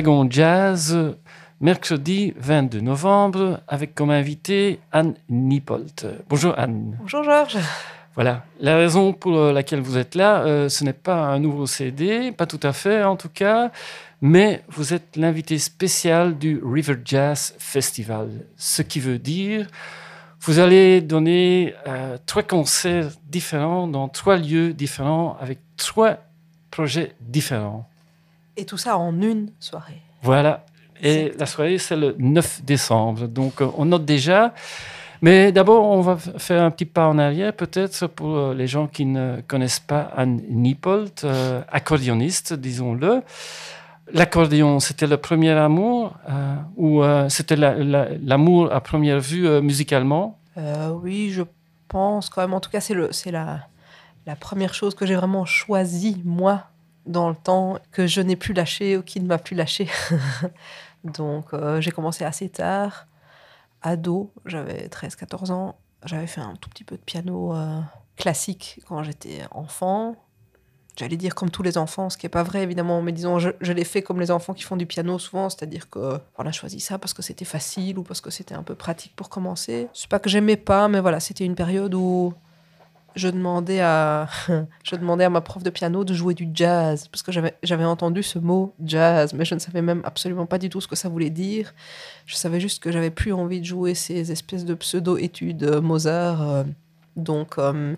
Wagon Jazz, mercredi 22 novembre, avec comme invité Anne Nipolt. Bonjour Anne. Bonjour Georges. Voilà, la raison pour laquelle vous êtes là, euh, ce n'est pas un nouveau CD, pas tout à fait en tout cas, mais vous êtes l'invité spécial du River Jazz Festival. Ce qui veut dire, vous allez donner euh, trois concerts différents dans trois lieux différents avec trois projets différents. Et tout ça en une soirée. Voilà. Et la soirée, c'est le 9 décembre. Donc, euh, on note déjà. Mais d'abord, on va faire un petit pas en arrière, peut-être pour euh, les gens qui ne connaissent pas Anne Niepold, euh, accordéoniste, disons-le. L'accordéon, c'était le premier amour euh, ou euh, c'était la- la- l'amour à première vue musicalement? Oui, je pense quand même. En tout cas, c'est la, la première chose que j'ai vraiment choisie, moi, dans le temps, que je n'ai plus lâché ou qui ne m'a plus lâché. Donc, euh, j'ai commencé assez tard. Ado, j'avais 13-14 ans. J'avais fait un tout petit peu de piano euh, classique quand j'étais enfant. J'allais dire comme tous les enfants, ce qui n'est pas vrai évidemment, mais disons, je, je l'ai fait comme les enfants qui font du piano souvent, c'est-à-dire que on a choisi ça parce que c'était facile ou parce que c'était un peu pratique pour commencer. C'est pas que j'aimais pas, mais voilà, c'était une période où je demandais à, je demandais à ma prof de piano de jouer du jazz parce que j'avais, j'avais entendu ce mot jazz, mais je ne savais même absolument pas du tout ce que ça voulait dire. Je savais juste que j'avais plus envie de jouer ces espèces de pseudo-études euh, Mozart. euh, donc, euh,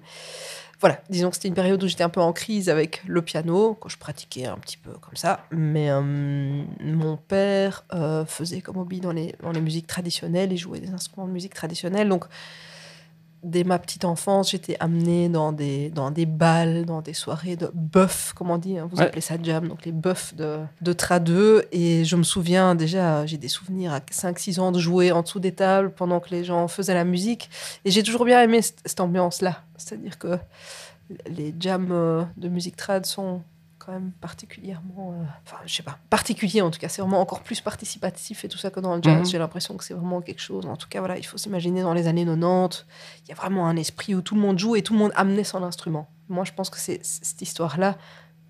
voilà, disons que c'était une période où j'étais un peu en crise avec le piano, que je pratiquais un petit peu comme ça. Mais mon père faisait comme hobby dans les, dans les musiques traditionnelles, il jouait des instruments de musique traditionnelle. Donc, dès ma petite enfance, j'étais amenée dans des, dans des balles, dans des soirées de bœuf, comme on dit, hein, vous Ouais. appelez ça jam, donc les bœufs de, de Tradeux. Et je me souviens déjà, j'ai des souvenirs à 5-6 ans de jouer en dessous des tables pendant que les gens faisaient la musique. Et j'ai toujours bien aimé cette, cette ambiance-là. C'est-à-dire que les jams euh, de musique trad sont quand même particulièrement, euh, enfin, je sais pas, particuliers en tout cas. C'est vraiment encore plus participatif et tout ça que dans le jazz. Mhm. J'ai l'impression que c'est vraiment quelque chose. En tout cas, voilà, il faut s'imaginer dans les années 90, il y a vraiment un esprit où tout le monde joue et tout le monde amenait son instrument. Moi, je pense que c'est cette histoire-là,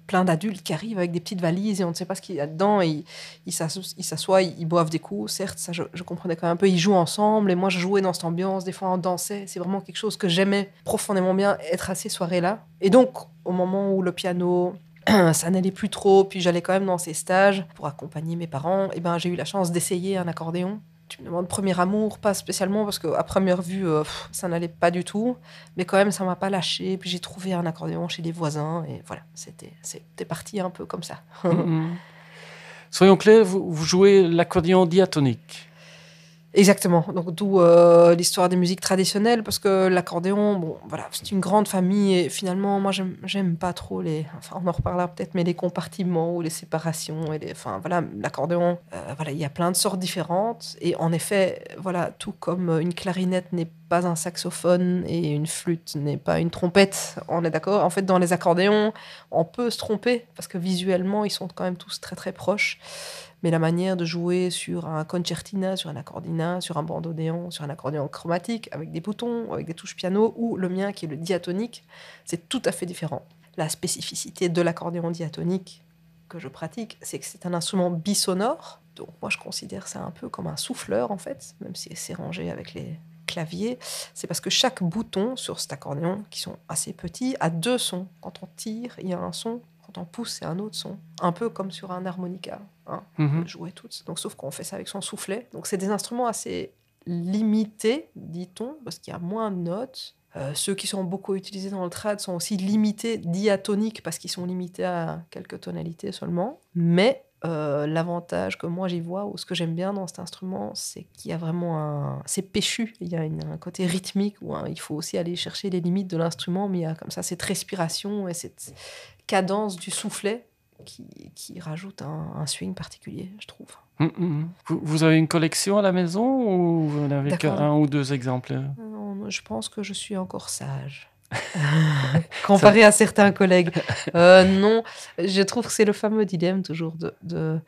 plein d'adultes qui arrivent avec des petites valises et on ne sait pas ce qu'il y a dedans. Et ils- ils s'asso- ils s'assoient, ils, ils boivent des coups. Certes, ça, je, je comprenais quand même un peu. Ils jouent ensemble et moi, je jouais dans cette ambiance. Des fois, on dansait. C'est vraiment quelque chose que j'aimais profondément bien, être à ces soirées-là. Et donc, au moment où le piano ça n'allait plus trop, puis j'allais quand même dans ces stages pour accompagner mes parents, et ben j'ai eu la chance d'essayer un accordéon. Tu me demandes premier amour, pas spécialement parce qu'à première vue euh, ça n'allait pas du tout, mais quand même ça m'a pas lâché. Puis j'ai trouvé un accordéon chez des voisins et voilà, c'était c'était parti un peu comme ça. Soyons clairs, vous jouez l'accordéon diatonique. Exactement. Donc d'où euh, l'histoire des musiques traditionnelles, parce que l'accordéon, bon, voilà, c'est une grande famille et finalement, moi, j'aime, pas trop les, enfin, en reparlera peut-être, mais les compartiments ou les séparations et enfin, voilà, l'accordéon, euh, voilà, il y a plein de sortes différentes et en effet, voilà, tout comme une clarinette n'est pas un saxophone et une flûte n'est pas une trompette, on est d'accord? En fait, dans les accordéons, on peut se tromper parce que visuellement, ils sont quand même tous très très proches mais la manière de jouer sur un concertina, sur un accordina, sur un bandodéon, sur un accordéon chromatique, avec des boutons, avec des touches piano, ou le mien qui est le diatonique, c'est tout à fait différent. La spécificité de l'accordéon diatonique que je pratique, c'est que c'est un instrument bisonore. Donc moi, je considère ça un peu comme un souffleur, en fait, même si c'est rangé avec les claviers. C'est parce que chaque bouton sur cet accordéon, qui sont assez petits, a deux sons. Quand on tire, il y a un son. Quand on pousse, c'est un autre son. Un peu comme sur un harmonica. hein Mhm. jouer toutes. Donc, sauf qu'on fait ça avec son soufflet. Donc, c'est des instruments assez limités, dit-on, parce qu'il y a moins de notes. Euh, ceux qui sont beaucoup utilisés dans le trad sont aussi limités diatoniques parce qu'ils sont limités à quelques tonalités seulement. Mais euh, l'avantage que moi j'y vois ou ce que j'aime bien dans cet instrument, c'est qu'il y a vraiment un. C'est péchu. Il y a un côté rythmique où hein, il faut aussi aller chercher les limites de l'instrument, mais il y a comme ça cette respiration et cette cadence du soufflet qui, qui rajoute un, swing particulier, je trouve. Hum, hum, hum. Vous, vous, avez une collection à la maison ou vous n'avez qu'un ou deux exemplaires non, Je pense que je suis encore sage. comparé à certains collègues. Euh, non, je trouve que c'est le fameux dilemme toujours de,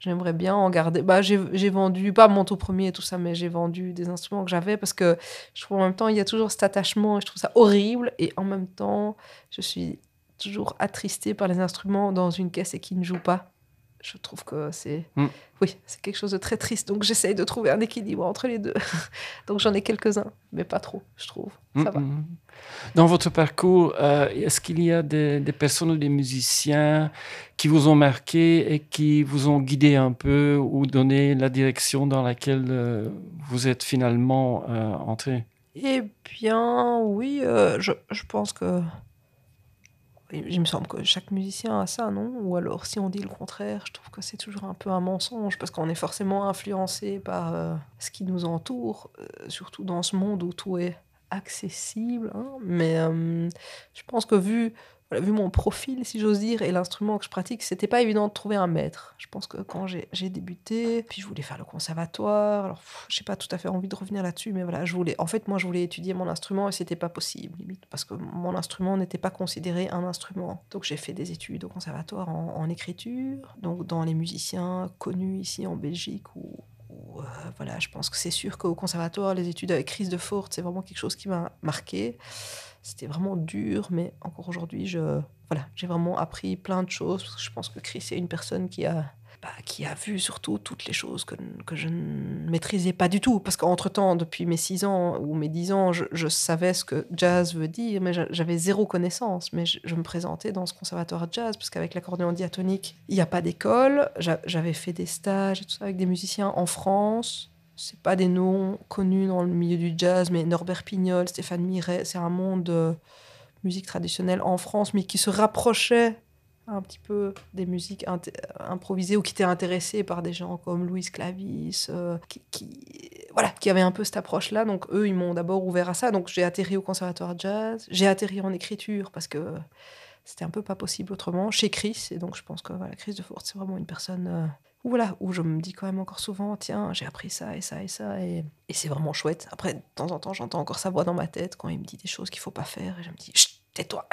j'aimerais bien en garder. Bah, j'ai vendu, pas mon tout premier et tout ça, mais j'ai vendu des instruments que j'avais parce que je trouve en même temps, il y a toujours cet attachement et je trouve ça horrible. Et en même temps, je suis toujours attristée par les instruments dans une caisse et qui ne jouent pas je trouve que c'est mm. oui, c'est quelque chose de très triste. Donc j'essaye de trouver un équilibre entre les deux. donc j'en ai quelques-uns, mais pas trop, je trouve. Ça va. Mm, mm, Dans votre parcours, euh, est-ce qu'il y a des, personnes ou des musiciens qui vous ont marqué et qui vous ont guidé un peu ou donné la direction dans laquelle euh, vous êtes finalement euh, entré? Eh bien, oui, je, je pense que il me semble que chaque musicien a ça, non? Ou alors, si on dit le contraire, je trouve que c'est toujours un peu un mensonge, parce qu'on est forcément influencé par euh, ce qui nous entoure, euh, surtout dans ce monde où tout est accessible. Hein. Mais euh, je pense que vu vu mon profil, si j'ose dire, et l'instrument que je pratique, c'était pas évident de trouver un maître. Je pense que quand j'ai débuté, puis je voulais faire le conservatoire, alors j'ai pas tout à fait envie de revenir là-dessus, mais voilà, je voulais, en fait, moi, je voulais étudier mon instrument et c'était pas possible, limite, parce que mon instrument n'était pas considéré un instrument. Donc j'ai fait des études au conservatoire en, écriture, donc dans les musiciens connus ici en Belgique ou, euh, voilà, je pense que c'est sûr qu'au conservatoire, les études avec Chris de Forte, c'est vraiment quelque chose qui m'a marqué. C'était vraiment dur, mais encore aujourd'hui, je, voilà, j'ai vraiment appris plein de choses. Je pense que Chris est une personne qui a, bah, qui a vu surtout toutes les choses que, que je ne maîtrisais pas du tout. Parce qu'entre-temps, depuis mes 6 ans ou mes 10 ans, je, je, savais ce que jazz veut dire, mais j'avais zéro connaissance. Mais je, je, me présentais dans ce conservatoire de jazz, parce qu'avec l'accordéon diatonique, il n'y a pas d'école. J'avais fait des stages et tout ça avec des musiciens en France c'est pas des noms connus dans le milieu du jazz, mais Norbert Pignol, Stéphane Miret, c'est un monde de musique traditionnelle en France, mais qui se rapprochait un petit peu des musiques improvisées ou qui étaient intéressés par des gens comme Louis Clavis, euh, qui, voilà, qui avaient un peu cette approche-là. Donc eux, ils m'ont d'abord ouvert à ça. Donc j'ai atterri au conservatoire de jazz, j'ai atterri en écriture parce que c'était un peu pas possible autrement chez Chris. Et donc je pense que voilà, Chris de Forte, c'est vraiment une personne euh, voilà, où je me dis quand même encore souvent, tiens, j'ai appris ça et ça et ça, et, c'est vraiment chouette. Après, de temps en temps, j'entends encore sa voix dans ma tête quand il me dit des choses qu'il faut pas faire, et je me dis, tais-toi.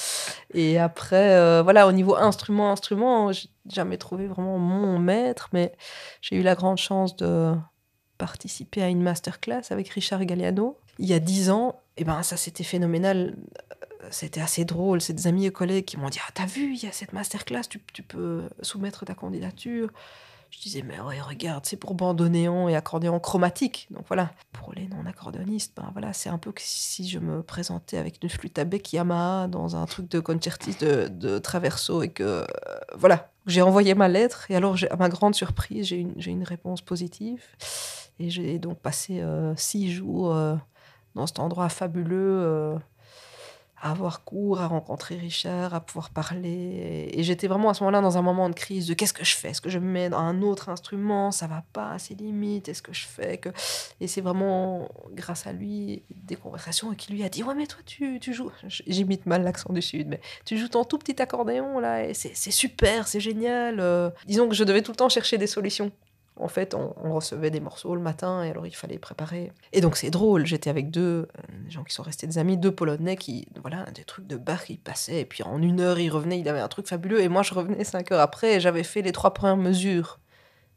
et après, euh, voilà, au niveau instrument, instrument, j'ai jamais trouvé vraiment mon maître, mais j'ai eu la grande chance de participer à une masterclass avec Richard Galliano il y a dix ans. Et ben, ça, c'était phénoménal c'était assez drôle. C'est des amis et collègues qui m'ont dit Ah, t'as vu, il y a cette masterclass, tu, tu peux soumettre ta candidature. Je disais, mais ouais, regarde, c'est pour bandoneon et accordéon chromatique. Donc voilà, pour les non-accordéonistes, ben voilà, c'est un peu que si je me présentais avec une flûte à bec Yamaha dans un truc de concertiste de, de traverso et que, euh, voilà, j'ai envoyé ma lettre et alors, à ma grande surprise, j'ai une, une, réponse positive. Et j'ai donc passé euh, six jours euh, dans cet endroit fabuleux à avoir cours, à rencontrer Richard, à pouvoir parler. Et j'étais vraiment à ce moment-là dans un moment de crise de qu'est-ce que je fais? Est-ce que je me mets dans un autre instrument? Ça va pas à ses limites Est-ce que je fais que... Et c'est vraiment grâce à lui des conversations qui lui a dit Ouais, mais toi, tu, tu joues. J'imite mal l'accent du Sud, mais tu joues ton tout petit accordéon là, et c'est super, c'est génial. Euh. disons que je devais tout le temps chercher des solutions. En fait, on, recevait des morceaux le matin et alors il fallait préparer. Et donc c'est drôle, j'étais avec deux euh, gens qui sont restés des amis, deux Polonais qui, voilà, des trucs de bar qui passaient et puis en une heure ils revenaient, il avait un truc fabuleux et moi je revenais cinq heures après et j'avais fait les trois premières mesures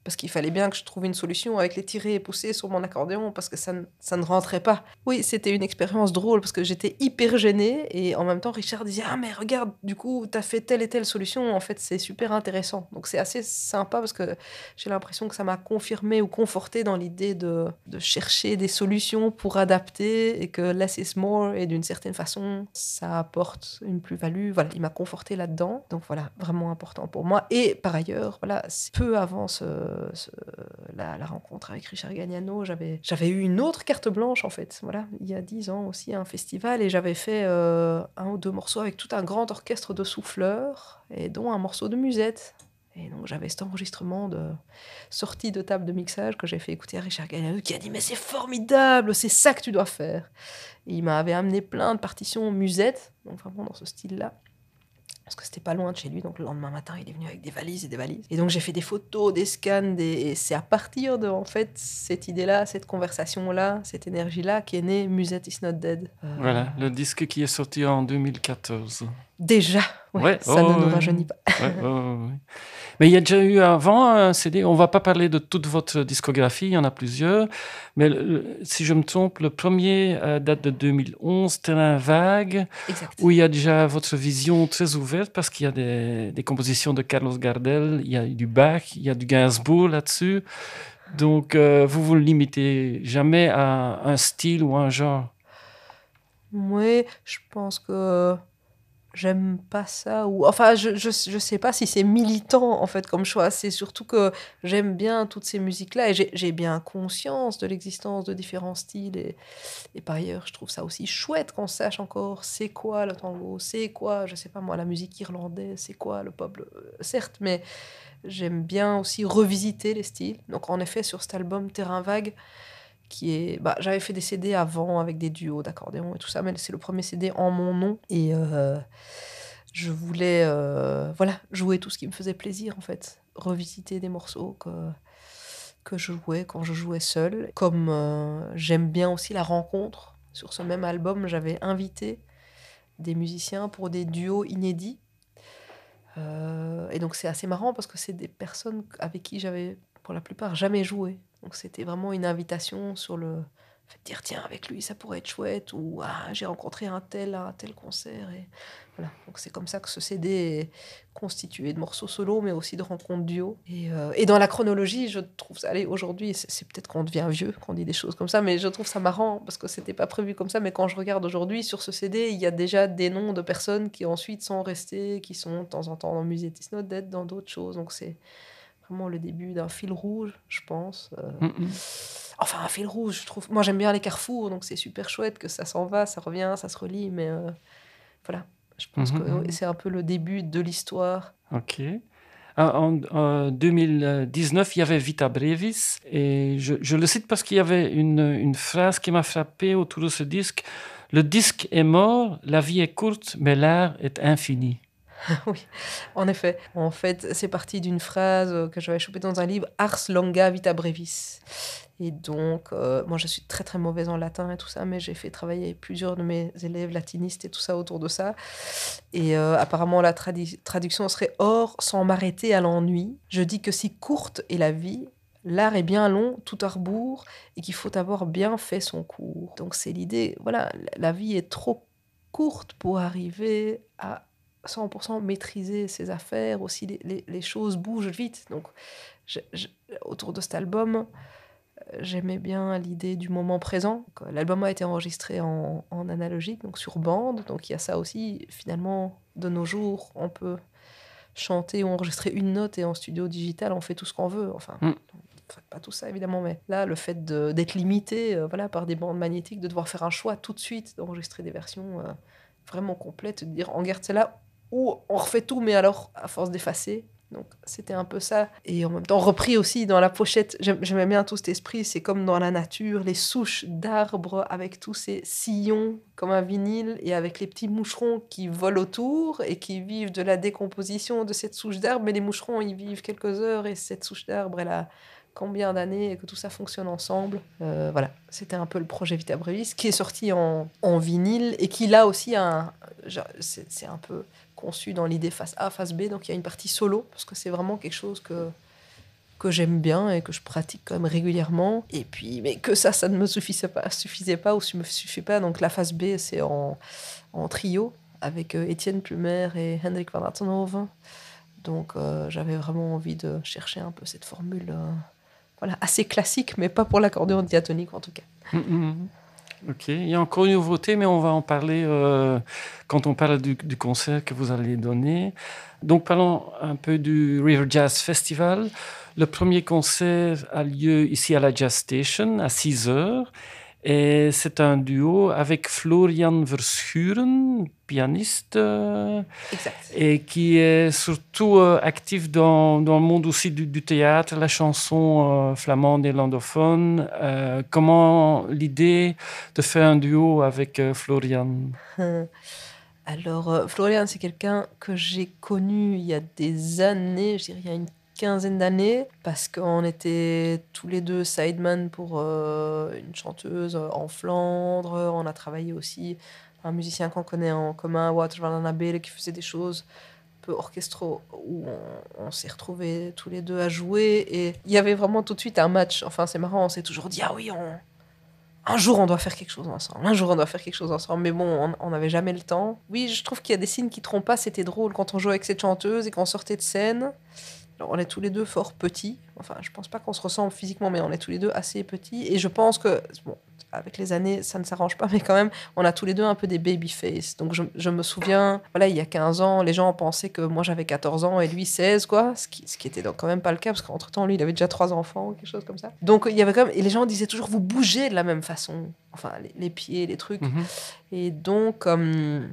parce qu'il fallait bien que je trouve une solution avec les tirés et poussés sur mon accordéon parce que ça, ne, ça ne rentrait pas. Oui, c'était une expérience drôle parce que j'étais hyper gênée et en même temps Richard disait ah mais regarde du coup tu as fait telle et telle solution. En fait c'est super intéressant. Donc c'est assez sympa parce que j'ai l'impression que ça m'a confirmé ou conforté dans l'idée de, de, chercher des solutions pour adapter et que less is more et d'une certaine façon ça apporte une plus-value. Voilà il m'a conforté là-dedans. Donc voilà vraiment important pour moi. Et par ailleurs voilà peu avant ce la, rencontre avec Richard Gagnano, j'avais, eu une autre carte blanche en fait. Voilà, il y a dix ans aussi un festival et j'avais fait euh, un ou deux morceaux avec tout un grand orchestre de souffleurs et dont un morceau de musette. Et donc j'avais cet enregistrement de sortie de table de mixage que j'ai fait écouter à Richard Galliano qui a dit mais c'est formidable, c'est ça que tu dois faire. Il m'avait amené plein de partitions musettes, donc vraiment dans ce style-là parce que c'était pas loin de chez lui. Donc le lendemain matin, il est venu avec des valises et des valises. Et donc j'ai fait des photos, des scans, des... et c'est à partir de en fait cette idée-là, cette conversation-là, cette énergie-là qui est née Musette is not dead. Euh, voilà, le disque qui est sorti en 2014. Déjà, ouais, ça ne nous rajeunit pas. mais il y a déjà eu avant un CD, on va pas parler de toute votre discographie, il y en a plusieurs, mais si je me trompe, le premier euh, date de 2011, Terrain Vague, où il y a déjà votre vision très ouverte, parce qu'il y a des, des, compositions de Carlos Gardel, il y a du Bach, il y a du Gainsbourg là-dessus. Donc, euh, vous vous limitez jamais à un style ou un genre? Oui, je pense que j'aime pas ça ou enfin je, je, je sais pas si c'est militant en fait comme choix. C'est surtout que j'aime bien toutes ces musiques là et j'ai bien conscience de l'existence de différents styles et, et, par ailleurs je trouve ça aussi chouette qu'on sache encore c'est quoi le tango c'est quoi je sais pas moi la musique irlandaise c'est quoi le pop certes mais j'aime bien aussi revisiter les styles. Donc en effet sur cet album Terrain Vague qui est bah, j'avais fait des CD avant avec des duos d'accordéon et tout ça mais c'est le premier CD en mon nom. Et euh, je voulais euh, voilà jouer tout ce qui me faisait plaisir en fait. Revisiter des morceaux que que je jouais quand je jouais seul. Comme euh, j'aime bien aussi la rencontre. Sur ce même album j'avais invité des musiciens pour des duos inédits. Et donc c'est assez marrant parce que c'est des personnes avec qui j'avais pour la plupart jamais joué donc c'était vraiment une invitation sur le fait de dire tiens avec lui ça pourrait être chouette ou ah, j'ai rencontré un tel à un tel concert et voilà. Donc c'est comme ça que ce CD est constitué de morceaux solo mais aussi de rencontres duo. Et, euh, et dans la chronologie je trouve ça allez aujourd'hui c'est peut-être qu'on devient vieux qu'on dit des choses comme ça mais je trouve ça marrant parce que c'était pas prévu comme ça mais quand je regarde aujourd'hui sur ce CD il y a déjà des noms de personnes qui ensuite sont restées qui sont de temps en temps dans le musée Tisnot d'être dans d'autres choses. Donc c'est vraiment le début d'un fil rouge, je pense. Euh. Mm, mm. Enfin, un fil rouge, je trouve. Moi, j'aime bien les carrefours, donc c'est super chouette que ça s'en va, ça revient, ça se relie, mais euh, voilà. Je pense mm, que c'est un peu le début de l'histoire. Ok. Ah, en, 2019, il y avait Vita Brevis, et je, je le cite parce qu'il y avait une, une phrase qui m'a frappé autour de ce disque. Le disque est mort, la vie est courte, mais l'art est infini. oui, en effet. En fait, c'est parti d'une phrase que j'avais chopée dans un livre, Ars longa vita brevis. Et donc, euh, moi, je suis très très mauvaise en latin et tout ça, mais j'ai fait travailler plusieurs de mes élèves latinistes et tout ça autour de ça. Et euh, apparemment, la traduction serait Or, sans m'arrêter à l'ennui, je dis que si courte est la vie, l'art est bien long, tout à rebours, et qu'il faut avoir bien fait son cours. Donc, c'est l'idée, voilà, la vie est trop courte pour arriver à 100% maîtriser ses affaires, aussi les, les, choses bougent vite. Donc, autour de cet album, euh, j'aimais bien l'idée du moment présent. L'album a été enregistré en, en, analogique, donc sur bande, donc il y a ça aussi. Finalement, de nos jours, on peut chanter ou enregistrer une note et en studio digital, on fait tout ce qu'on veut. Enfin, mm. pas tout ça évidemment, mais là, le fait d'être limité euh, voilà, par des bandes magnétiques, de devoir faire un choix tout de suite, d'enregistrer des versions euh, vraiment complètes, de dire on garde celle-là ou on refait tout, mais alors à force d'effacer. Donc c'était un peu ça. Et en même temps, repris aussi dans la pochette, j'aimais bien tout cet esprit, c'est comme dans la nature, les souches d'arbres avec tous ces sillons comme un vinyle et avec les petits moucherons qui volent autour et qui vivent de la décomposition de cette souche d'arbre. Mais les moucherons, ils vivent quelques heures et cette souche d'arbre, elle a combien d'années et que tout ça fonctionne ensemble. Euh, voilà, c'était un peu le projet Vita Brevis qui est sorti en, en vinyle et qui là aussi c'est un peu conçu dans l'idée face A, face B. Donc il y a une partie solo, parce que c'est vraiment quelque chose que, que j'aime bien et que je pratique quand même régulièrement. Et puis, mais que ça, ça ne me suffisait pas, suffisait pas ou ne me suffit pas. Donc la face B, c'est en, en, trio avec euh, Étienne Plumer et Hendrik van Attenhoven. Donc euh, j'avais vraiment envie de chercher un peu cette formule euh, voilà, assez classique, mais pas pour l'accordéon diatonique en tout cas. Mm, mm. Ok, il y a encore une nouveauté, mais on va en parler euh, quand on parle du, concert que vous allez donner. Donc parlons un peu du River Jazz Festival. Le premier concert a lieu ici à la Jazz Station à 6 heures. Et c'est un duo avec Florian Verschuren, pianiste, euh, Exact. et qui est surtout euh, actif dans, dans le monde aussi du, du théâtre, la chanson euh, flamande et landophone. Euh, comment l'idée de faire un duo avec Florian? Alors, Florian, c'est quelqu'un que j'ai connu il y a des années, je dirais il y a une quinzaine d'années, parce qu'on était tous les deux sideman pour euh, une chanteuse euh, en Flandre. On a travaillé aussi un musicien qu'on connaît en commun, Wouter van Annabelle, qui faisait des choses peu orchestraux où on, on s'est retrouvés tous les deux à jouer. Et il y avait vraiment tout de suite un match. Enfin, c'est marrant, on s'est toujours dit, ah oui, on, un jour on doit faire quelque chose ensemble, un jour on doit faire quelque chose ensemble, mais bon, on n'avait jamais le temps. Oui, je trouve qu'il y a des signes qui trompent pas, c'était drôle quand on jouait avec cette chanteuse et qu'on sortait de scène. On est tous les deux fort petits, enfin je pense pas qu'on se ressemble physiquement, mais on est tous les deux assez petits, et je pense que, bon, avec les années ça ne s'arrange pas, mais quand même, on a tous les deux un peu des baby face. Donc je, je me souviens, voilà, il y a 15 ans, les gens pensaient que moi j'avais 14 ans et lui 16, quoi, ce qui, ce qui était donc quand même pas le cas, parce qu'entre temps, lui il avait déjà trois enfants quelque chose comme ça. Donc il y avait quand même, et les gens disaient toujours, vous bougez de la même façon, enfin les, les pieds, les trucs. Mhm. Et donc, euh,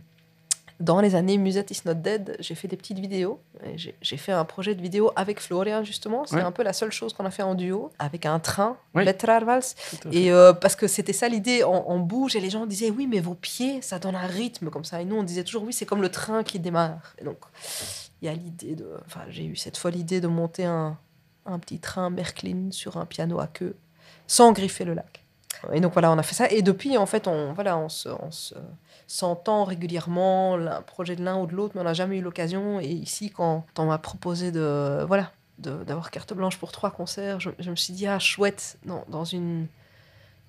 dans les années Musette is not dead, j'ai fait des petites vidéos. J'ai fait un projet de vidéo avec Florian, justement. C'est Ouais. un peu la seule chose qu'on a fait en duo, avec un train, Oui. Et euh, parce que c'était ça l'idée, on, on bouge et les gens disaient oui, mais vos pieds, ça donne un rythme comme ça. Et nous, on disait toujours oui, c'est comme le train qui démarre. Et donc, il y a l'idée de. Enfin, j'ai eu cette fois l'idée de monter un, un petit train Merklin sur un piano à queue, sans griffer le lac. Et donc voilà, on a fait ça. Et depuis, en fait, on, voilà, on se. S'entend régulièrement un projet de l'un ou de l'autre, mais on n'a jamais eu l'occasion. Et ici, quand on m'a proposé de voilà d'avoir carte blanche pour trois concerts, je, je me suis dit ah chouette dans, dans une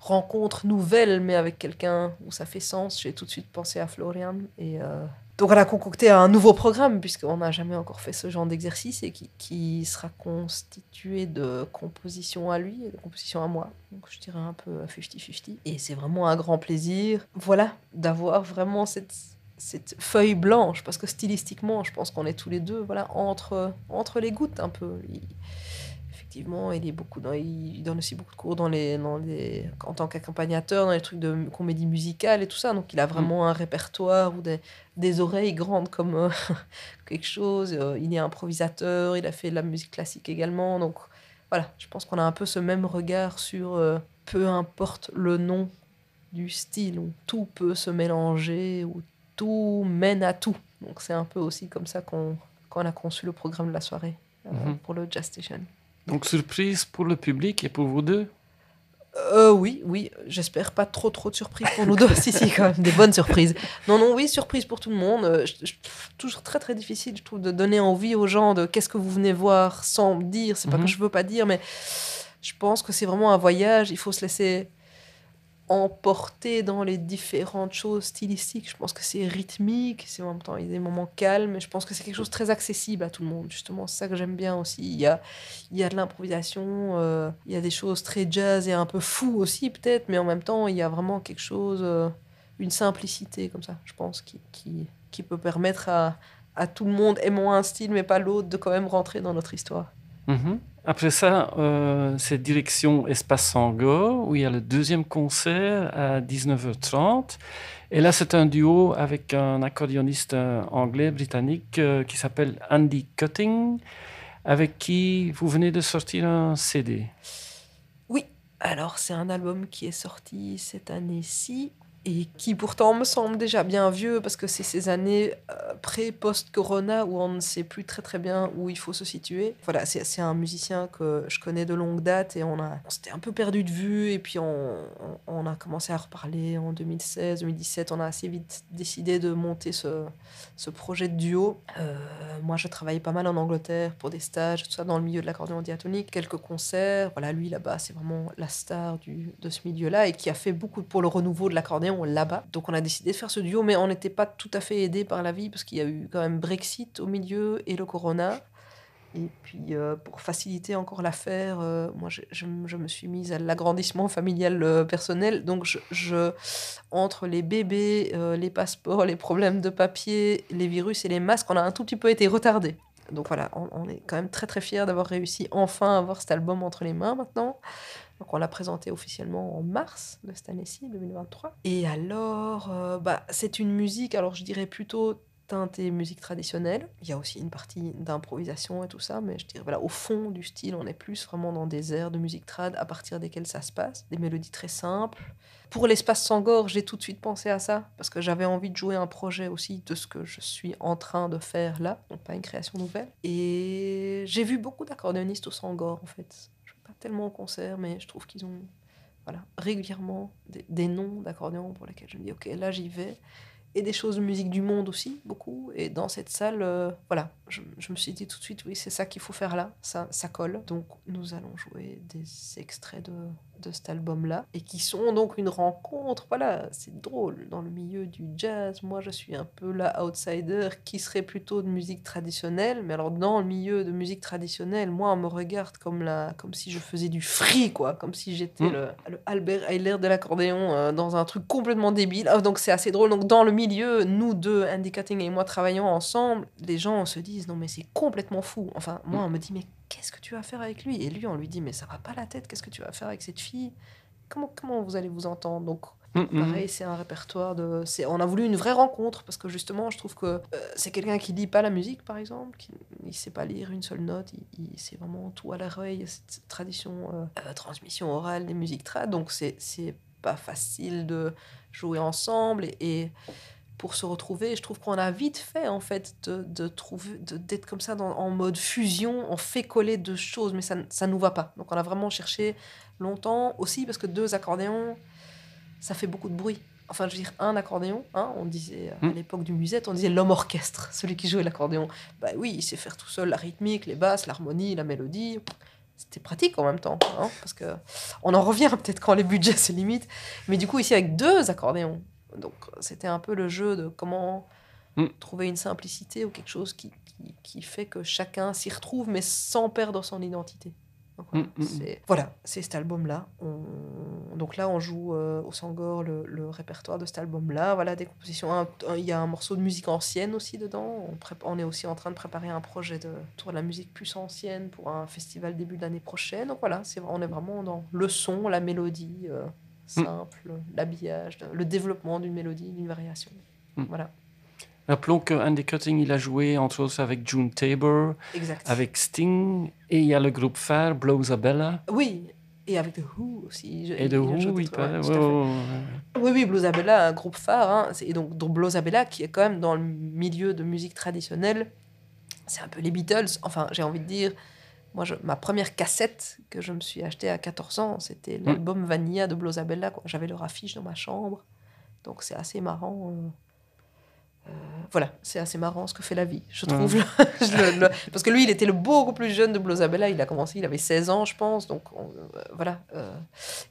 rencontre nouvelle, mais avec quelqu'un où ça fait sens. J'ai tout de suite pensé à Florian et euh, donc on a concocté un nouveau programme puisqu'on n'a jamais encore fait ce genre d'exercice et qui, qui sera constitué de compositions à lui et de compositions à moi. Donc je dirais un peu 50-50. Et c'est vraiment un grand plaisir, voilà, d'avoir vraiment cette cette feuille blanche parce que stylistiquement je pense qu'on est tous les deux voilà entre entre les gouttes un peu effectivement il est beaucoup dans, il donne aussi beaucoup de cours dans les dans les en tant qu'accompagnateur dans les trucs de comédie musicale et tout ça. Donc il a vraiment un répertoire ou des, des oreilles grandes comme euh, quelque chose. Euh, il est improvisateur il a fait de la musique classique également. Donc voilà je pense qu'on a un peu ce même regard sur euh, peu importe le nom du style où tout peut se mélanger où tout mène à tout. Donc c'est un peu aussi comme ça qu'on qu'on a conçu le programme de la soirée euh, Mhm. pour le Jazz Station Donc surprise pour le public et pour vous deux Euh, oui, oui, j'espère pas trop trop de surprises pour nous deux. si, si, quand même, des bonnes surprises. Non, non, oui, surprise pour tout le monde. Euh, je- je- toujours très très difficile, je trouve, de donner envie aux gens de qu'est-ce que vous venez voir sans dire. C'est pas Mhm. que je veux pas dire, mais je pense que c'est vraiment un voyage. Il faut se laisser emporter dans les différentes choses stylistiques. Je pense que c'est rythmique, c'est en même temps il y des moments calmes. Je pense que c'est quelque chose de très accessible à tout le monde. Justement, c'est ça que j'aime bien aussi. Il y a, il y a de l'improvisation, euh, il y a des choses très jazz et un peu fou aussi peut-être, mais en même temps il y a vraiment quelque chose, euh, une simplicité comme ça, je pense, qui, qui, qui peut permettre à, à tout le monde, aimant un style mais pas l'autre, de quand même rentrer dans notre histoire. Mhm. Après ça, euh, c'est direction Espace Sango, où il y a le deuxième concert à 19h30. Et là, c'est un duo avec un accordéoniste euh, anglais, britannique, euh, qui s'appelle Andy Cutting, avec qui vous venez de sortir un CD. Oui, alors c'est un album qui est sorti cette année-ci et qui pourtant me semble déjà bien vieux parce que c'est ces années euh, pré-post-corona où on ne sait plus très très bien où il faut se situer. Voilà, c'est un musicien que je connais de longue date et on, a, on s'était un peu perdu de vue et puis on, on, on a commencé à reparler en 2016, 2017. On a assez vite décidé de monter ce, ce projet de duo. Euh, moi, je travaillais pas mal en Angleterre pour des stages, tout ça dans le milieu de l'accordéon diatonique, quelques concerts. Voilà, lui là-bas, c'est vraiment la star du, de ce milieu-là et qui a fait beaucoup pour le renouveau de l'accordéon là-bas. Donc, on a décidé de faire ce duo, mais on n'était pas tout à fait aidé par la vie parce qu'il y a eu quand même Brexit au milieu et le Corona. Et puis, euh, pour faciliter encore l'affaire, euh, moi, je, me suis mise à l'agrandissement familial euh, personnel. Donc, entre les bébés, les passeports, les problèmes de papier, les virus et les masques, on a un tout petit peu été retardé. Donc voilà, on, est quand même très très fiers d'avoir réussi enfin à avoir cet album entre les mains maintenant. Donc on l'a présenté officiellement en mars de cette année-ci, 2023. Et alors, euh, bah, c'est une musique, alors je dirais plutôt teintée musique traditionnelle. Il y a aussi une partie d'improvisation et tout ça, mais je dirais, voilà, au fond du style, on est plus vraiment dans des airs de musique trad à partir desquels ça se passe. Des mélodies très simples. Pour l'espace Sangor, j'ai tout de suite pensé à ça, parce que j'avais envie de jouer un projet aussi de ce que je suis en train de faire là, donc pas une création nouvelle. Et j'ai vu beaucoup d'accordéonistes au Sangor, en fait pas tellement au concert, mais je trouve qu'ils ont voilà, régulièrement des, des noms d'accordéons pour lesquels je me dis, ok, là j'y vais. Et des choses de musique du monde aussi, beaucoup. Et dans cette salle, euh, voilà, je, me suis dit tout de suite, oui, c'est ça qu'il faut faire là, ça, ça colle. Donc nous allons jouer des extraits de, de cet album-là, et qui sont donc une rencontre, voilà, c'est drôle, dans le milieu du jazz, moi je suis un peu la outsider qui serait plutôt de musique traditionnelle, mais alors dans le milieu de musique traditionnelle, moi on me regarde comme, la, comme si je faisais du free, quoi, comme si j'étais mmh. le, le, Albert Eiler de l'accordéon euh, dans un truc complètement débile, ah, donc c'est assez drôle, donc dans le milieu, nous deux, Andy Cutting et moi travaillons ensemble, les gens se disent, non mais c'est complètement fou, enfin moi on me dit, mais qu'est-ce que tu vas faire avec lui Et lui, on lui dit, mais ça va pas la tête, qu'est-ce que tu vas faire avec cette fille comment, comment vous allez vous entendre Donc, mm -hmm. pareil, c'est un répertoire de. On a voulu une vraie rencontre parce que justement, je trouve que euh, c'est quelqu'un qui lit pas la musique, par exemple, qui ne sait pas lire une seule note, il, il c'est vraiment tout à l'oreille, cette tradition, euh, euh, transmission orale des musiques trad, donc c'est pas facile de jouer ensemble et, et pour se retrouver. Je trouve qu'on a vite fait, en fait, de, de trouver, d'être comme ça dans, en mode fusion. On fait coller deux choses, mais ça ne nous va pas. Donc, on a vraiment cherché longtemps aussi, parce que deux accordéons, ça fait beaucoup de bruit. Enfin, je veux dire, un accordéon, hein, on disait à l'époque du musette, on disait l'homme orchestre, celui qui jouait l'accordéon. Bah oui, il sait faire tout seul la rythmique, les basses, l'harmonie, la mélodie. C'était pratique en même temps, hein, parce que on en revient peut-être quand les budgets se limitent. Mais du coup, ici, avec deux accordéons, donc c'était un peu le jeu de comment mm. trouver une simplicité ou quelque chose qui, qui, qui fait que chacun s'y retrouve, mais sans perdre son identité. Donc, voilà, Mm, mm, c'est voilà, c'est cet album-là. On... Donc là, on joue euh, au Sangor le, le, répertoire de cet album-là. Voilà, des compositions. Il y a un morceau de musique ancienne aussi dedans. On, est aussi en train de préparer un projet de tour de la musique plus ancienne pour un festival début de l'année prochaine. Donc voilà, c'est, on est vraiment dans le son, la mélodie euh, simple, l'habillage, le développement d'une mélodie, d'une variation. Mm. Voilà, Rappelons que Andy Cutting, il a joué entre autres avec June Tabor, exact. avec Sting, et il y a le groupe phare, Blowzabella. Oui, et avec The Who aussi. Et a Who, oui, tout- pas- ouais, tout ouais. Oui, oui, Bluesabella, un groupe phare. Hein. Et donc, donc qui est quand même dans le milieu de musique traditionnelle, c'est un peu les Beatles. Enfin, j'ai envie de dire, moi, je- ma première cassette que je me suis achetée à 14 ans, c'était l'album Vanilla de Bluesabella. quoi. J'avais leur affiche dans ma chambre. Donc, c'est assez marrant. euh. Euh, voilà, c'est assez marrant ce que fait la vie, je trouve. Je le- le- Parce que lui, il était le beaucoup plus jeune de Bluesabella. Il a commencé, il avait 16 ans, je pense. Donc, on- euh, voilà. euh.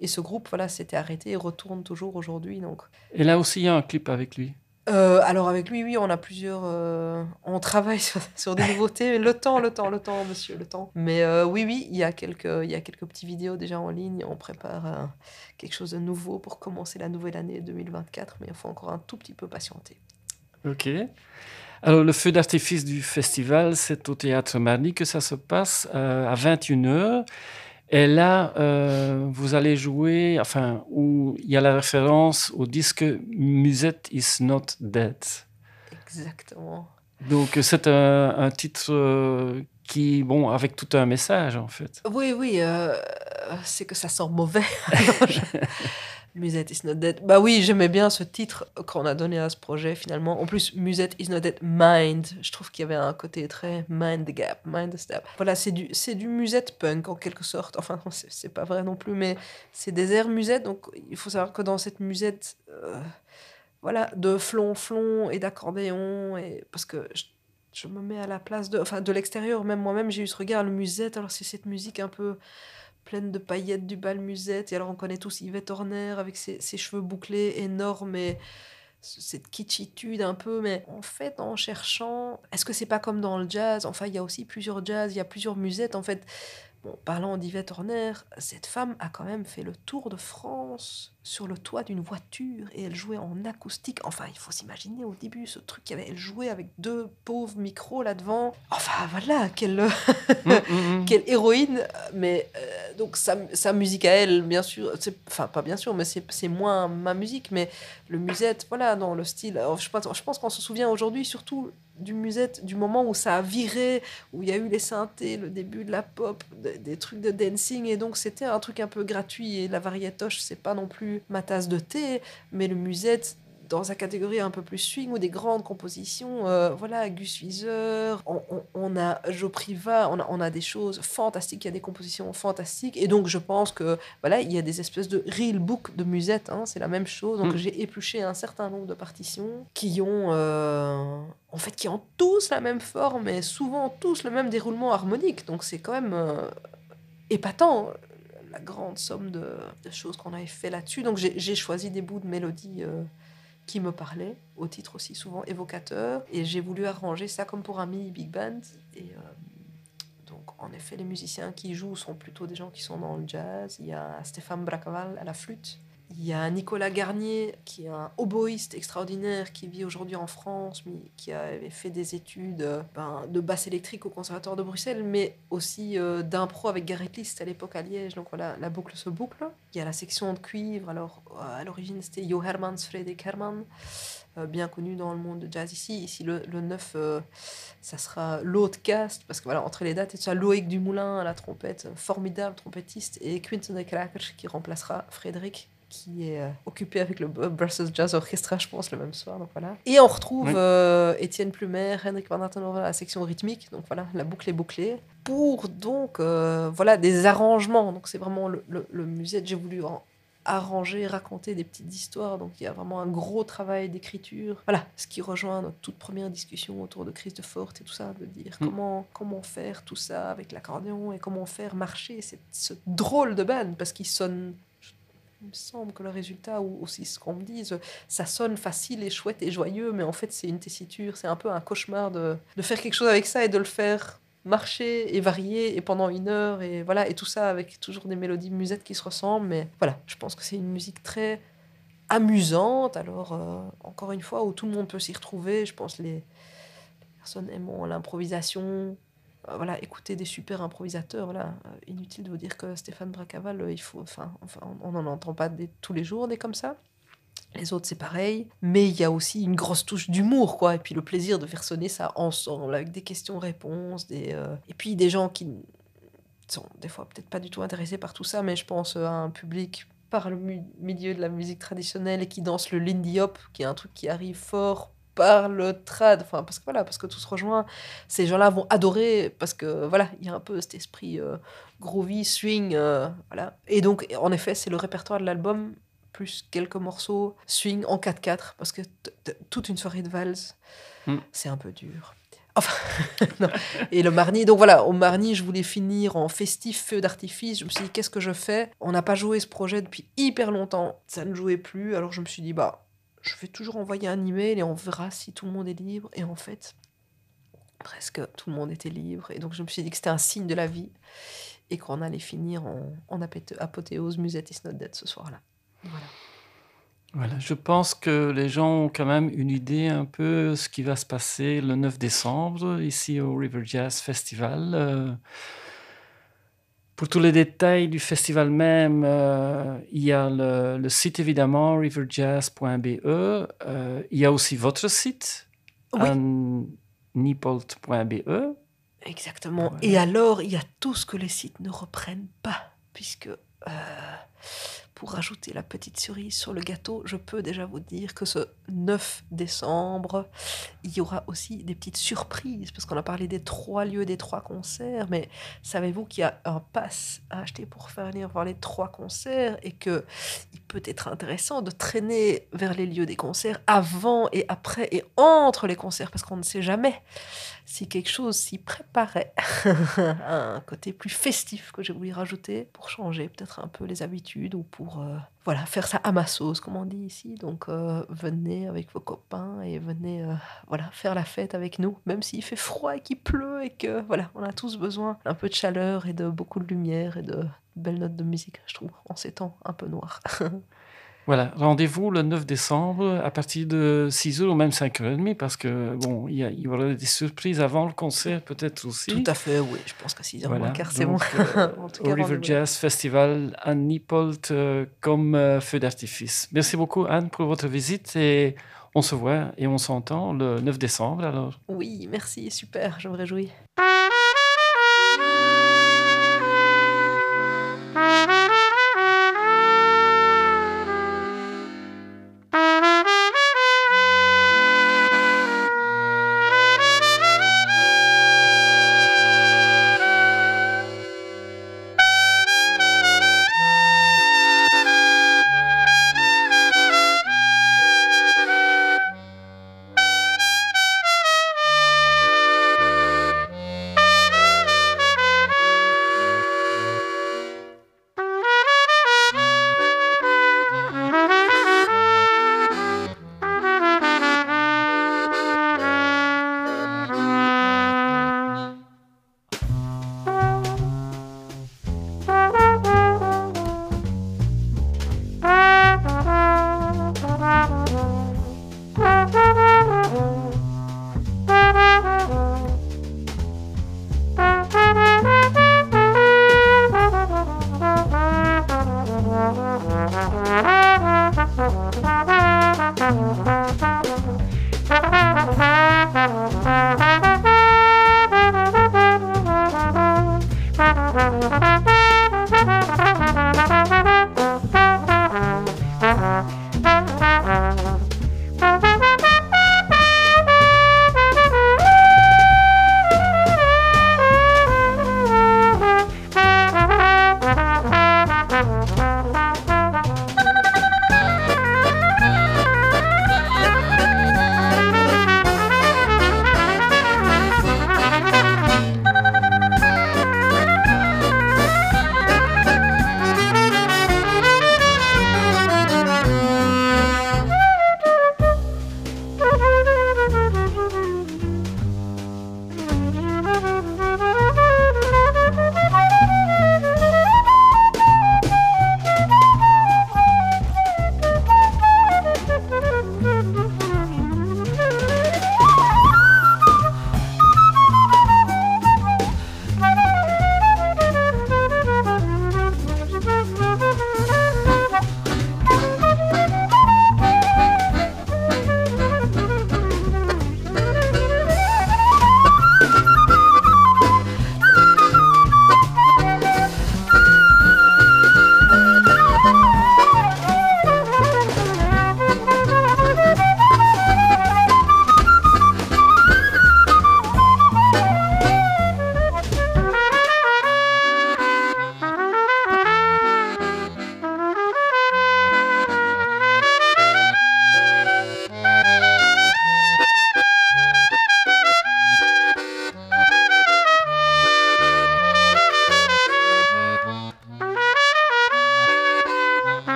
Et ce groupe, voilà, s'était arrêté et retourne toujours aujourd'hui. Donc, Et là aussi, il y a un clip avec lui. Euh, alors avec lui, oui, on a plusieurs. euh, on travaille sur, des nouveautés. Le temps, le temps, le temps, monsieur, le temps. Mais euh, oui, oui, il y a quelques, il y a quelques petites vidéos déjà en ligne. On prépare quelque chose de nouveau pour commencer la nouvelle année 2024, mais il faut encore un tout petit peu patienter. Ok. Alors, le feu d'artifice du festival, c'est au Théâtre Marly que ça se passe à 21h. Et là, euh, vous allez jouer, enfin, où il y a la référence au disque Musette is not dead. Exactement. Donc, c'est un, un titre euh, qui, bon, avec tout un message, en fait. Oui, oui, euh, c'est que ça sent mauvais. Musette is not dead. Bah oui, j'aimais bien ce titre qu'on a donné à ce projet finalement. En plus, Musette is not dead, Mind. Je trouve qu'il y avait un côté très Mind the Gap, Mind Step. Voilà, c'est du, c'est du musette punk en quelque sorte. Enfin, c'est pas vrai non plus, mais c'est des airs musette. Donc il faut savoir que dans cette musette, euh, voilà, de flonflon et d'accordéon, et parce que je, je me mets à la place de, enfin, de l'extérieur, même moi-même, j'ai eu ce regard, le musette. Alors c'est cette musique un peu pleine de paillettes du bal musette. Et alors on connaît tous Yvette Horner avec ses, cheveux bouclés énormes et cette kitschitude un peu. Mais en fait, en cherchant, est-ce que c'est pas comme dans le jazz? Enfin, il y a aussi plusieurs jazz, il y a plusieurs musettes. En fait, Bon, parlant d'Yvette Horner, cette femme a quand même fait le tour de France sur le toit d'une voiture et elle jouait en acoustique. Enfin, il faut s'imaginer au début ce truc qu'elle elle jouait avec deux pauvres micros là devant. Enfin voilà, quelle, Mm, mm, mm. quelle héroïne. Mais euh, donc sa, sa musique à elle, bien sûr, enfin pas bien sûr, mais c'est c'est moins ma musique. Mais le musette, voilà, dans le style. alors, je pense, je pense qu'on se souvient aujourd'hui surtout du musette, du moment où ça a viré, où il y a eu les synthés, le début de la pop, des, trucs de dancing, et donc c'était un truc un peu gratuit. Et la variétoche, c'est pas non plus ma tasse de thé, mais le musette, dans sa catégorie un peu plus swing ou des grandes compositions, euh, voilà, Gus Wieser, on, on- on a Joe Priva, on a, on a des choses fantastiques, il y a des compositions fantastiques, et donc je pense que voilà, il y a des espèces de real book de musette, hein, c'est la même chose. Donc Mm. j'ai épluché un certain nombre de partitions qui ont, euh, en fait, qui ont tous la même forme et souvent tous le même déroulement harmonique. Donc c'est quand même euh, épatant la grande somme de, de choses qu'on avait fait là-dessus. Donc j'ai choisi des bouts de mélodie euh, qui me parlaient, au titre aussi souvent évocateur, et j'ai voulu arranger ça comme pour un mini big band. Et euh, donc en effet, les musiciens qui jouent sont plutôt des gens qui sont dans le jazz. Il y a Stéphane Bracaval à la flûte. Il y a Nicolas Garnier, qui est un oboïste extraordinaire, qui vit aujourd'hui en France, mais qui avait fait des études euh, ben, de basse électrique au Conservatoire de Bruxelles, mais aussi euh, d'impro avec Gareth List à l'époque à Liège. Donc voilà, la boucle se boucle. Il y a la section de cuivre. Alors, euh, à l'origine, c'était Jo Hermans, Fredrik Herman, euh, bien connu dans le monde de jazz ici. Ici, le, le 9, euh, ça sera l'autre cast, parce que voilà, entre les dates, et tout ça, Loïc Dumoulin à la trompette, formidable trompettiste, et Quinton de Krakers qui remplacera Frédéric qui est euh, occupé avec le Brussels Jazz Orchestra, je pense, le même soir. Donc voilà. Et on retrouve Oui. euh, Étienne Plumer, Henrik Van Attenhoven à la section rythmique. Donc voilà, la boucle est bouclée. Pour donc, euh, voilà, des arrangements. Donc c'est vraiment le, le, le musette. J'ai voulu en arranger, raconter des petites histoires. Donc il y a vraiment un gros travail d'écriture. Voilà, ce qui rejoint notre toute première discussion autour de Chris de Forte et tout ça, de dire Mm. comment, comment faire tout ça avec l'accordéon et comment faire marcher cette, ce drôle de band parce qu'il sonne. Il me semble que le résultat, ou aussi ce qu'on me dise, ça sonne facile et chouette et joyeux, mais en fait c'est une tessiture, c'est un peu un cauchemar de, de faire quelque chose avec ça et de le faire marcher et varier et pendant une heure et voilà et tout ça avec toujours des mélodies musettes qui se ressemblent. Mais voilà je pense que c'est une musique très amusante. Alors euh, encore une fois où tout le monde peut s'y retrouver. Je pense les, les personnes aiment l'improvisation voilà écouter des super improvisateurs voilà Euh, inutile de vous dire que Stéphane Bracaval euh, il faut enfin, on n'en entend pas tous les jours des comme ça les autres, c'est pareil. Mais il y a aussi une grosse touche d'humour, quoi. Et puis le plaisir de faire sonner ça ensemble, avec des questions-réponses. Des, euh, Et puis des gens qui sont des fois peut-être pas du tout intéressés par tout ça, mais je pense à un public par le milieu de la musique traditionnelle et qui danse le Lindy Hop, qui est un truc qui arrive fort par le trad, enfin parce que voilà, parce que tout se rejoint. Ces gens-là vont adorer parce que voilà, il y a un peu cet esprit euh, groovy, swing, euh, voilà. Et donc en effet, c'est le répertoire de l'album plus quelques morceaux swing en 4-4 parce que toute une soirée de valse, Mm. c'est un peu dur. Enfin, non. Et le Marni, donc voilà, au Marni, je voulais finir en festif feu d'artifice. Je me suis dit, qu'est-ce que je fais? On n'a pas joué ce projet depuis hyper longtemps. Ça ne jouait plus. Alors je me suis dit, bah, je vais toujours envoyer un email et on verra si tout le monde est libre. Et en fait, presque tout le monde était libre. Et donc je me suis dit que c'était un signe de la vie et qu'on allait finir en, apothéose Musette is not dead ce soir-là. Voilà. Voilà, je pense que les gens ont quand même une idée un peu ce qui va se passer le 9 décembre ici au River Jazz Festival. Euh, pour tous les détails du festival même, euh, il y a le, le site évidemment riverjazz.be. Euh, il y a aussi votre site, Oui. nipolt.be. Exactement. Voilà. Et alors, il y a tout ce que les sites ne reprennent pas, puisque euh, pour rajouter la petite cerise sur le gâteau, je peux déjà vous dire que ce 9 décembre, il y aura aussi des petites surprises, parce qu'on a parlé des trois lieux, des trois concerts, mais savez-vous qu'il y a un pass à acheter pour faire venir voir les trois concerts et que il peut être intéressant de traîner vers les lieux des concerts avant et après et entre les concerts, parce qu'on ne sait jamais si quelque chose s'y préparait. un côté plus festif que j'ai voulu rajouter pour changer peut-être un peu les habitudes ou pour euh, voilà, faire ça à ma sauce, comme on dit ici. Donc euh, venez avec vos copains et venez euh, voilà, faire la fête avec nous, même s'il fait froid et qu'il pleut et que voilà, on a tous besoin d'un peu de chaleur et de beaucoup de lumière et de belles notes de musique, je trouve, en ces temps un peu noirs. Voilà, rendez-vous le 9 décembre à partir de 6h ou même 5h30 parce que bon, il y, aura des surprises avant le concert peut-être aussi. Tout à fait, oui, je pense qu'à 6h Voilà, quart, c'est bon. euh, En tout au cas, River. Jazz Festival à Niepolt euh, comme euh, feu d'artifice. Merci beaucoup Anne pour votre visite et on se voit et on s'entend le 9 décembre alors. Oui, merci, super, je me réjouis.